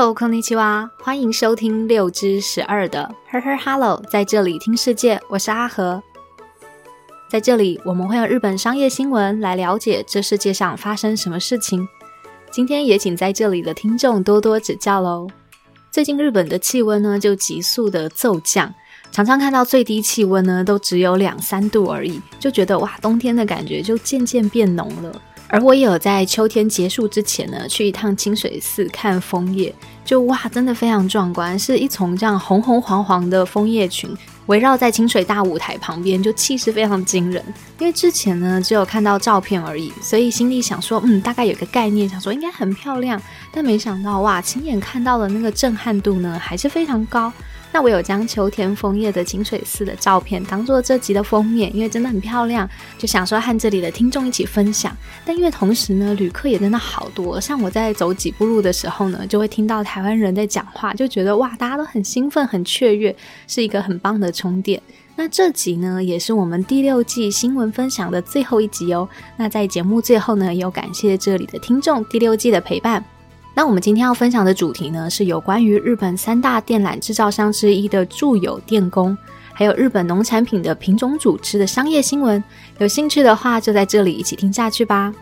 Hello，こんにちは，欢迎收听六之十二的 Her Her Hello，在这里听世界，我是阿和。在这里，我们会用日本商业新闻来了解这世界上发生什么事情。今天也请在这里的听众多多指教喽。最近日本的气温呢就急速的骤降，常常看到最低气温呢都只有两三度而已，就觉得哇，冬天的感觉就渐渐变浓了。 而我也有在秋天结束之前呢，去一趟清水寺看枫叶，就哇，真的非常壮观，是一丛这样红红黄黄的枫叶群围绕在清水大舞台旁边，就气势非常惊人。因为之前呢只有看到照片而已，所以心里想说，嗯，大概有个概念，想说应该很漂亮，但没想到哇，亲眼看到的那个震撼度呢还是非常高。那我有将秋天枫叶的清水寺的照片当做这集的封面，因为真的很漂亮，就想说和这里的听众一起分享。但因为同时呢，旅客也真的好多，像我在走几步路的时候呢，就会听到台湾人在讲话，就觉得哇，大家都很兴奋、很雀跃，是一个很棒的充电。那这集呢，也是我们第六季新闻分享的最后一集哦。那在节目最后呢，也有感谢这里的听众第六季的陪伴。那我们今天要分享的主题呢，是有关于日本三大电缆制造商之一的住友电工，还有日本农产品的品种组织的商业新闻。有兴趣的话，就在这里一起听下去吧。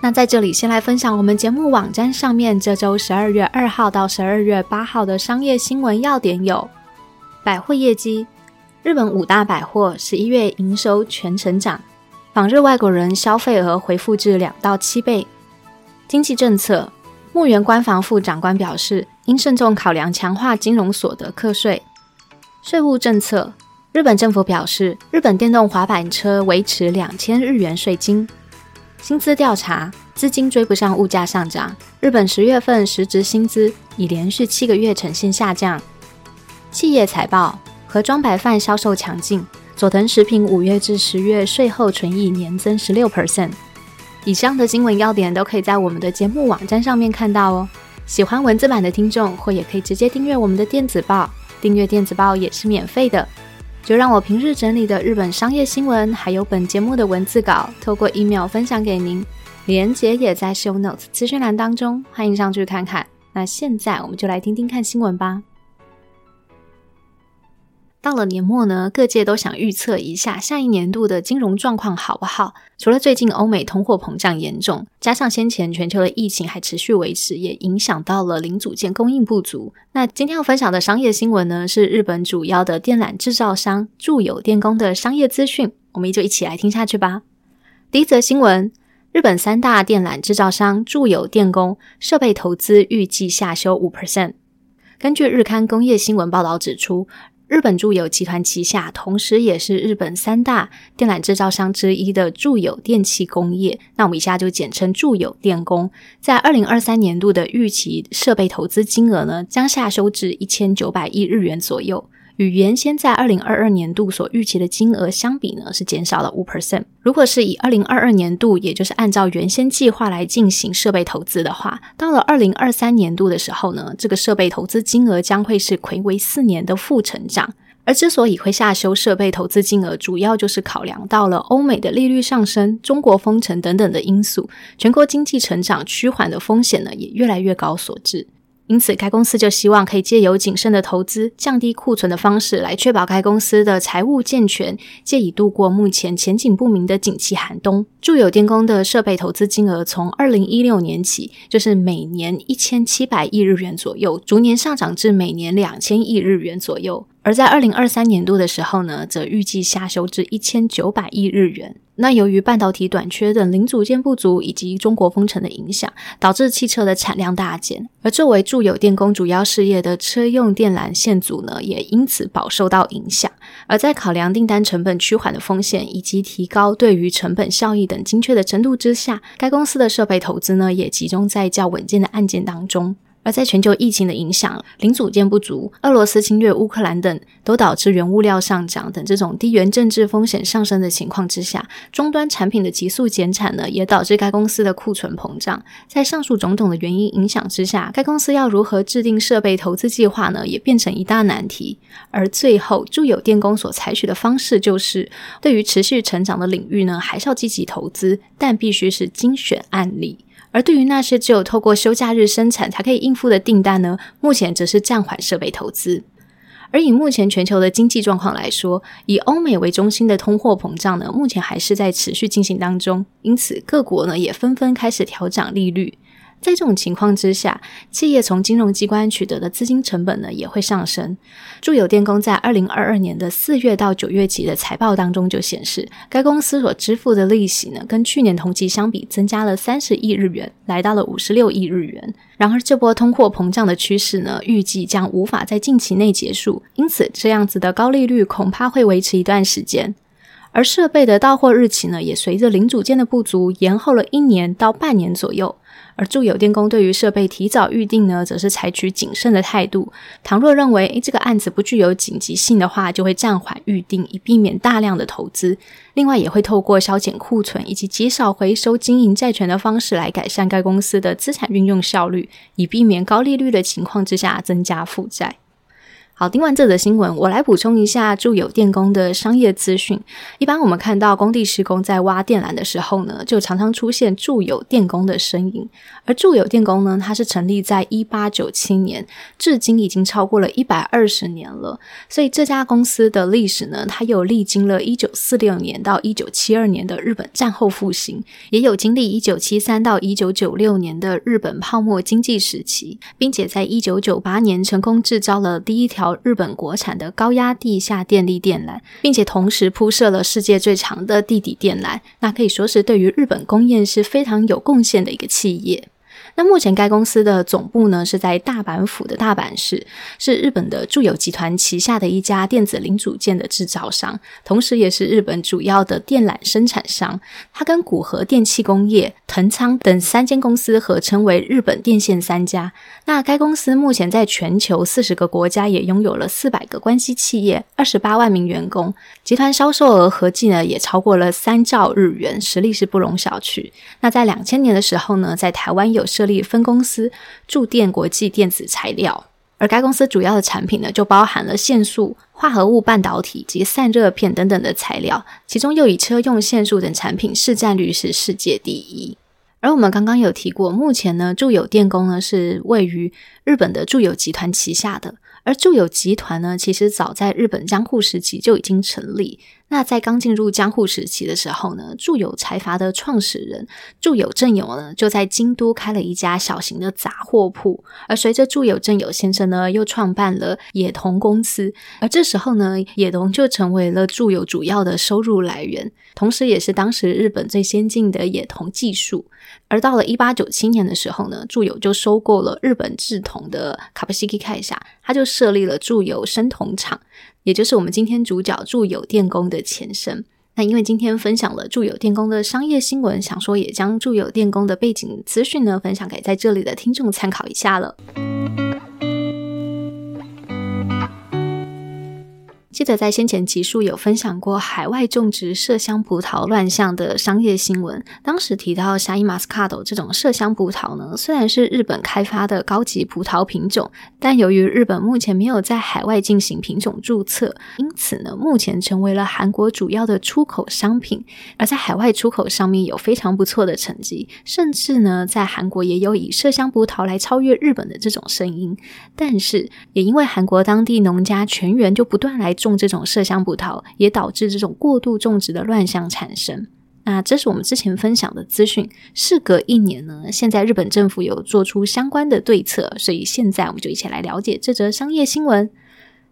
那在这里先来分享我们节目网站上面这周十二月二号到十二月八号的商业新闻要点有：百货业绩，日本五大百货十一月营收全成长，访日外国人消费额回复至两到七倍。经济政策。牧原官房副长官表示，应慎重考量强化金融所得课税。税务政策，日本政府表示，日本电动滑板车维持两千日元税金。薪资调查，资金追不上物价上涨，日本十月份实质薪资已连续七个月呈现下降。企业财报，盒装白饭销售强劲，佐藤食品五月至十月税后纯益年增十六 percent。以上的新闻要点都可以在我们的节目网站上面看到哦。喜欢文字版的听众，或也可以直接订阅我们的电子报，订阅电子报也是免费的。就让我平日整理的日本商业新闻，还有本节目的文字稿，透过 email 分享给您，连结也在 show notes 资讯栏当中，欢迎上去看看。那现在我们就来听听看新闻吧。到了年末呢，各界都想预测一下下一年度的金融状况好不好。除了最近欧美通货膨胀严重，加上先前全球的疫情还持续维持，也影响到了零组件供应不足。那今天要分享的商业新闻呢，是日本主要的电缆制造商住友电工的商业资讯，我们就一起来听下去吧。第一则新闻：日本三大电缆制造商住友电工设备投资预计下修五 percent。根据日刊工业新闻报道指出。日本住友集团旗下，同时也是日本三大电缆制造商之一的住友电气工业，那我们一下就简称住友电工，在二零二三年度的预期设备投资金额呢，将下修至一千九百亿日元左右。与原先在二零二二年度所预期的金额相比呢，是减少了五 percent。如果是以二零二二年度，也就是按照原先计划来进行设备投资的话，到了二零二三年度的时候呢，这个设备投资金额将会是魁违四年的负成长。而之所以会下修设备投资金额，主要就是考量到了欧美的利率上升、中国封城等等的因素，全国经济成长趋缓的风险呢，也越来越高所致。因此，该公司就希望可以借由谨慎的投资、降低库存的方式来确保该公司的财务健全，借以度过目前前景不明的景气寒冬。住友电工的设备投资金额从二零一六年起就是每年一千七百亿日元左右，逐年上涨至每年两千亿日元左右。而在二零二三年度的时候呢，则预计下修至一千九百亿日元。那由于半导体短缺等零组件不足，以及中国封城的影响，导致汽车的产量大减。而作为住友电工主要事业的车用电缆线组呢，也因此饱受到影响。而在考量订单成本趋缓的风险，以及提高对于成本效益等精确的程度之下，该公司的设备投资呢，也集中在较稳健的案件当中。而在全球疫情的影响、零组件不足、俄罗斯侵略乌克兰等，都导致原物料上涨等这种地缘政治风险上升的情况之下，终端产品的急速减产呢，也导致该公司的库存膨胀。在上述种种的原因影响之下，该公司要如何制定设备投资计划呢，也变成一大难题。而最后，住友电工所采取的方式就是，对于持续成长的领域呢，还是要积极投资，但必须是精选案例。而对于那些只有透过休假日生产才可以应付的订单呢，目前则是暂缓设备投资。而以目前全球的经济状况来说，以欧美为中心的通货膨胀呢，目前还是在持续进行当中，因此各国呢也纷纷开始调涨利率。在这种情况之下，企业从金融机关取得的资金成本呢也会上升。住友电工在二零二二年的四月到九月期的财报当中就显示，该公司所支付的利息呢，跟去年同期相比增加了三十亿日元，来到了五十六亿日元。然而，这波通货膨胀的趋势呢，预计将无法在近期内结束，因此这样子的高利率恐怕会维持一段时间。而设备的到货日期呢，也随着零组件的不足，延后了一年到半年左右。而住友电工对于设备提早预定呢，则是采取谨慎的态度。倘若认为诶这个案子不具有紧急性的话，就会暂缓预定，以避免大量的投资。另外，也会透过削减库存以及极少回收经营债权的方式来改善该公司的资产运用效率，以避免高利率的情况之下增加负债。好，听完这则新闻，我来补充一下住友电工的商业资讯。一般我们看到工地施工在挖电缆的时候呢，就常常出现住友电工的身影。而住友电工呢，它是成立在一八九七年，至今已经超过了一百二十年了。所以这家公司的历史呢，它有历经了一九四六年到一九七二年的日本战后复兴，也有经历一九七三到一九九六年的日本泡沫经济时期，并且在一九九八年成功制造了第一条日本国产的高压地下电力电缆，并且同时铺设了世界最长的地底电缆，那可以说是对于日本工业是非常有贡献的一个企业。那目前该公司的总部呢是在大阪府的大阪市，是日本的住友集团旗下的一家电子零组件的制造商，同时也是日本主要的电缆生产商。它跟古河电气工业、藤仓等三间公司合称为日本电线三家。那该公司目前在全球四十个国家也拥有了四百个关系企业，二十八万名员工，集团销售额合计呢也超过了三兆日元，实力是不容小觑。那在两千年的时候呢，在台湾有设立分公司驻电国际电子材料，而该公司主要的产品呢，就包含了线束、化合物半导体及散热片等等的材料，其中又以车用线束等产品市占率是世界第一。而我们刚刚有提过，目前呢，住友电工呢是位于日本的住友集团旗下的，而住友集团呢，其实早在日本江户时期就已经成立。那在刚进入江户时期的时候呢，住友财阀的创始人住友正友呢，就在京都开了一家小型的杂货铺。而随着住友正友先生呢，又创办了野童公司，而这时候呢，野童就成为了住友主要的收入来源，同时也是当时日本最先进的野童技术。而到了一八九七年的时候呢，住友就收购了日本制铜的卡布西基开下，他就设立了住友生铜厂。也就是我们今天主角住友电工的前身。那因为今天分享了住友电工的商业新闻，想说也将住友电工的背景资讯呢分享给在这里的听众参考一下了。记得在先前集数有分享过海外种植麝香葡萄乱象的商业新闻，当时提到沙伊马斯卡多这种麝香葡萄呢，虽然是日本开发的高级葡萄品种，但由于日本目前没有在海外进行品种注册，因此呢，目前成为了韩国主要的出口商品，而在海外出口上面有非常不错的成绩，甚至呢，在韩国也有以麝香葡萄来超越日本的这种声音。但是也因为韩国当地农家全员就不断来。种这种麝香葡萄，也导致这种过度种植的乱象产生。那这是我们之前分享的资讯。事隔一年呢，现在日本政府有做出相关的对策，所以现在我们就一起来了解这则商业新闻。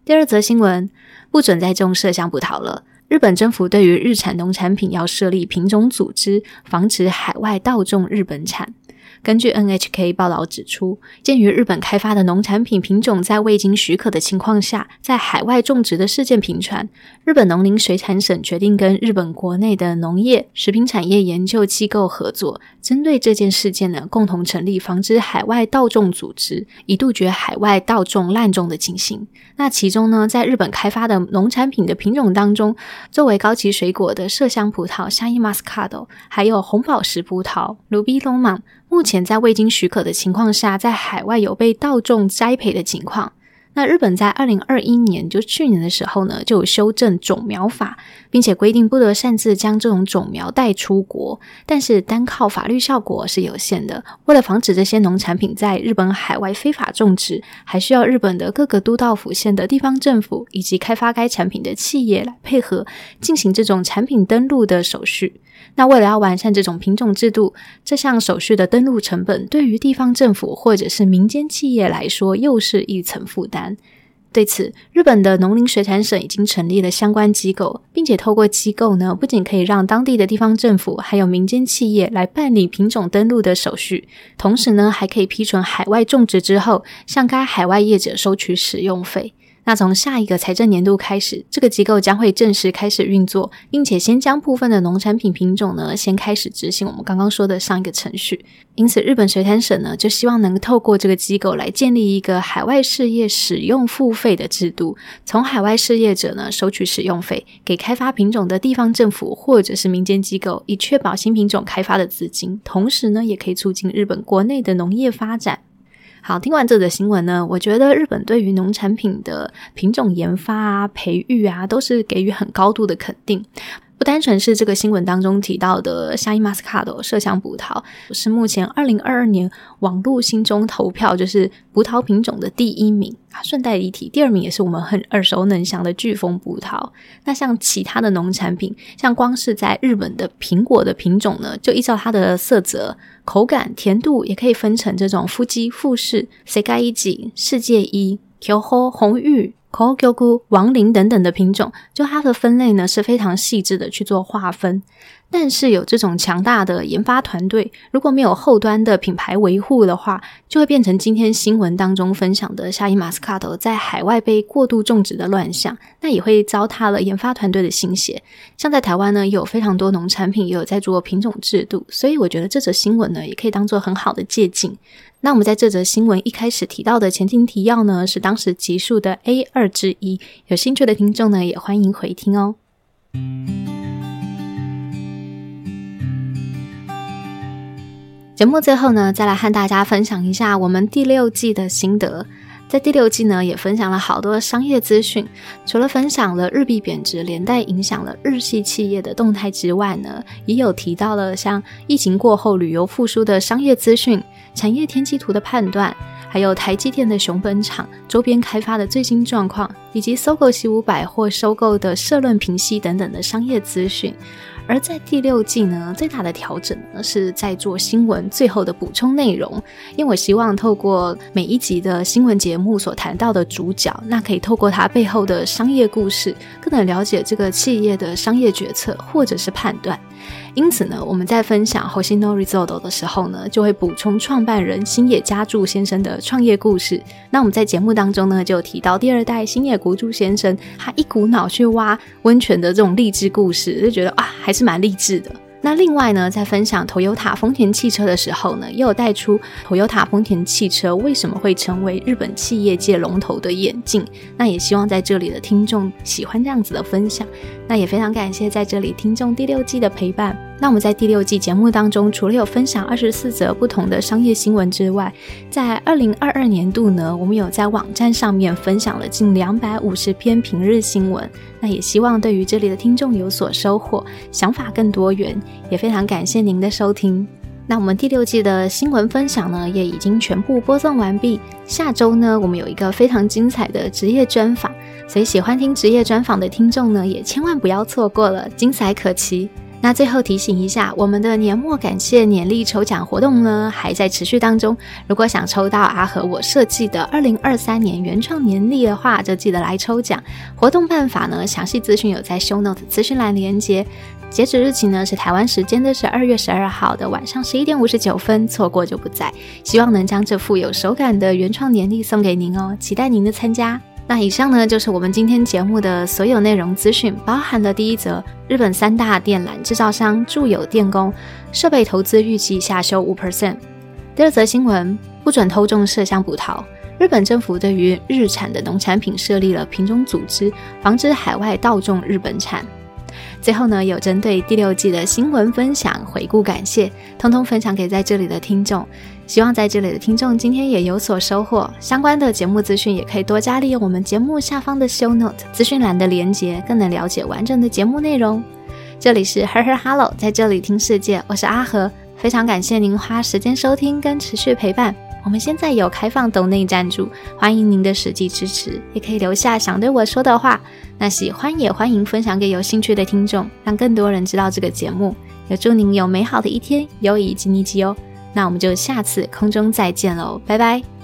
第二则新闻，不准再种麝香葡萄了。日本政府对于日产农产品要设立品种组织，防止海外盗种日本产。根据 NHK 报道指出，鉴于日本开发的农产品品种在未经许可的情况下在海外种植的事件频传，日本农林水产省决定跟日本国内的农业、食品产业研究机构合作，针对这件事件呢，共同成立防止海外盗种组织，以杜绝海外盗种滥种的情形。那其中呢，在日本开发的农产品的品种当中，作为高级水果的麝香葡萄 （Shiny Muscat） 还有红宝石葡萄 （Ruby l o m a n。目前在未经许可的情况下，在海外有被盗种栽培的情况。那日本在二零二一年，就去年的时候呢，就有修正种苗法，并且规定不得擅自将这种种苗带出国。但是单靠法律效果是有限的。为了防止这些农产品在日本海外非法种植，还需要日本的各个都道府县的地方政府以及开发该产品的企业来配合进行这种产品登录的手续。那为了要完善这种品种制度，这项手续的登录成本对于地方政府或者是民间企业来说，又是一层负担。对此，日本的农林水产省已经成立了相关机构，并且透过机构呢，不仅可以让当地的地方政府还有民间企业来办理品种登录的手续，同时呢，还可以批准海外种植之后，向该海外业者收取使用费。那从下一个财政年度开始，这个机构将会正式开始运作，并且先将部分的农产品品种呢，先开始执行我们刚刚说的上一个程序。因此，日本水产省呢，就希望能透过这个机构来建立一个海外事业使用付费的制度，从海外事业者呢收取使用费，给开发品种的地方政府或者是民间机构，以确保新品种开发的资金，同时呢，也可以促进日本国内的农业发展。好，听完这则新闻呢，我觉得日本对于农产品的品种研发啊、培育啊，都是给予很高度的肯定。不单纯是这个新闻当中提到的夏伊马斯卡的麝香葡萄，是目前二零二二年网络心中投票就是葡萄品种的第一名啊。顺带一提，第二名也是我们很耳熟能详的飓风葡萄。那像其他的农产品，像光是在日本的苹果的品种呢，就依照它的色泽、口感、甜度，也可以分成这种富基、富士、世界一级、世界一、Q 红玉。可狗菇、王林等等的品种，就它的分类呢是非常细致的去做划分。但是有这种强大的研发团队，如果没有后端的品牌维护的话，就会变成今天新闻当中分享的夏伊马斯卡托在海外被过度种植的乱象，那也会糟蹋了研发团队的心血。像在台湾呢，有非常多农产品也有在做品种制度，所以我觉得这则新闻呢，也可以当做很好的借鉴。那我们在这则新闻一开始提到的前情提要呢，是当时集数的 A 二之一。有兴趣的听众呢，也欢迎回听哦。节目最后呢，再来和大家分享一下我们第六季的心得。在第六季呢，也分享了好多商业资讯。除了分享了日币贬值连带影响了日系企业的动态之外呢，也有提到了像疫情过后旅游复苏的商业资讯、产业天气图的判断，还有台积电的熊本厂周边开发的最新状况，以及搜狗西武百货收购的社论平息等等的商业资讯。而在第六季呢，最大的调整呢是在做新闻最后的补充内容，因为我希望透过每一集的新闻节目所谈到的主角，那可以透过他背后的商业故事，更能了解这个企业的商业决策或者是判断。因此呢，我们在分享 Hoshino Resort 的时候呢，就会补充创办人星野家柱先生的创业故事。那我们在节目当中呢，就提到第二代星野国柱先生，他一股脑去挖温泉的这种励志故事，就觉得啊，还是蛮励志的。那另外呢，在分享 Toyota 丰田汽车的时候呢，又有带出 Toyota 丰田汽车为什么会成为日本企业界龙头的眼镜。那也希望在这里的听众喜欢这样子的分享。那也非常感谢在这里听众第六季的陪伴。那我们在第六季节目当中，除了有分享二十四则不同的商业新闻之外，在二零二二年度呢，我们有在网站上面分享了近两百五十篇平日新闻。那也希望对于这里的听众有所收获，想法更多元。也非常感谢您的收听。那我们第六季的新闻分享呢，也已经全部播送完毕。下周呢，我们有一个非常精彩的职业专访，所以喜欢听职业专访的听众呢，也千万不要错过了，精彩可期。那最后提醒一下，我们的年末感谢年历抽奖活动呢，还在持续当中。如果想抽到阿和我设计的二零二三年原创年历的话，就记得来抽奖。活动办法呢，详细资讯有在 Show Note 资讯栏连接。截止日期呢是台湾时间的十二月十二号的晚上十一点五十九分，错过就不在。希望能将这副有手感的原创年历送给您哦，期待您的参加。那以上呢就是我们今天节目的所有内容资讯，包含了第一则日本三大电缆制造商住友电工设备投资预计下修五 percent。第二则新闻不准偷种麝香葡萄，日本政府对于日产的农产品设立了品种组织，防止海外盗种日本产。最后呢，有针对第六季的新闻分享、回顾、感谢，通通分享给在这里的听众。希望在这里的听众今天也有所收获。相关的节目资讯也可以多加利用我们节目下方的 show note 资讯栏的连接，更能了解完整的节目内容。这里是 Her Her Hello，在这里听世界，我是阿和，非常感谢您花时间收听跟持续陪伴。我们现在有开放抖内赞助，欢迎您的实际支持，也可以留下想对我说的话。那喜欢也欢迎分享给有兴趣的听众，让更多人知道这个节目。也祝您有美好的一天，友谊吉尼吉哦。那我们就下次空中再见喽，拜拜。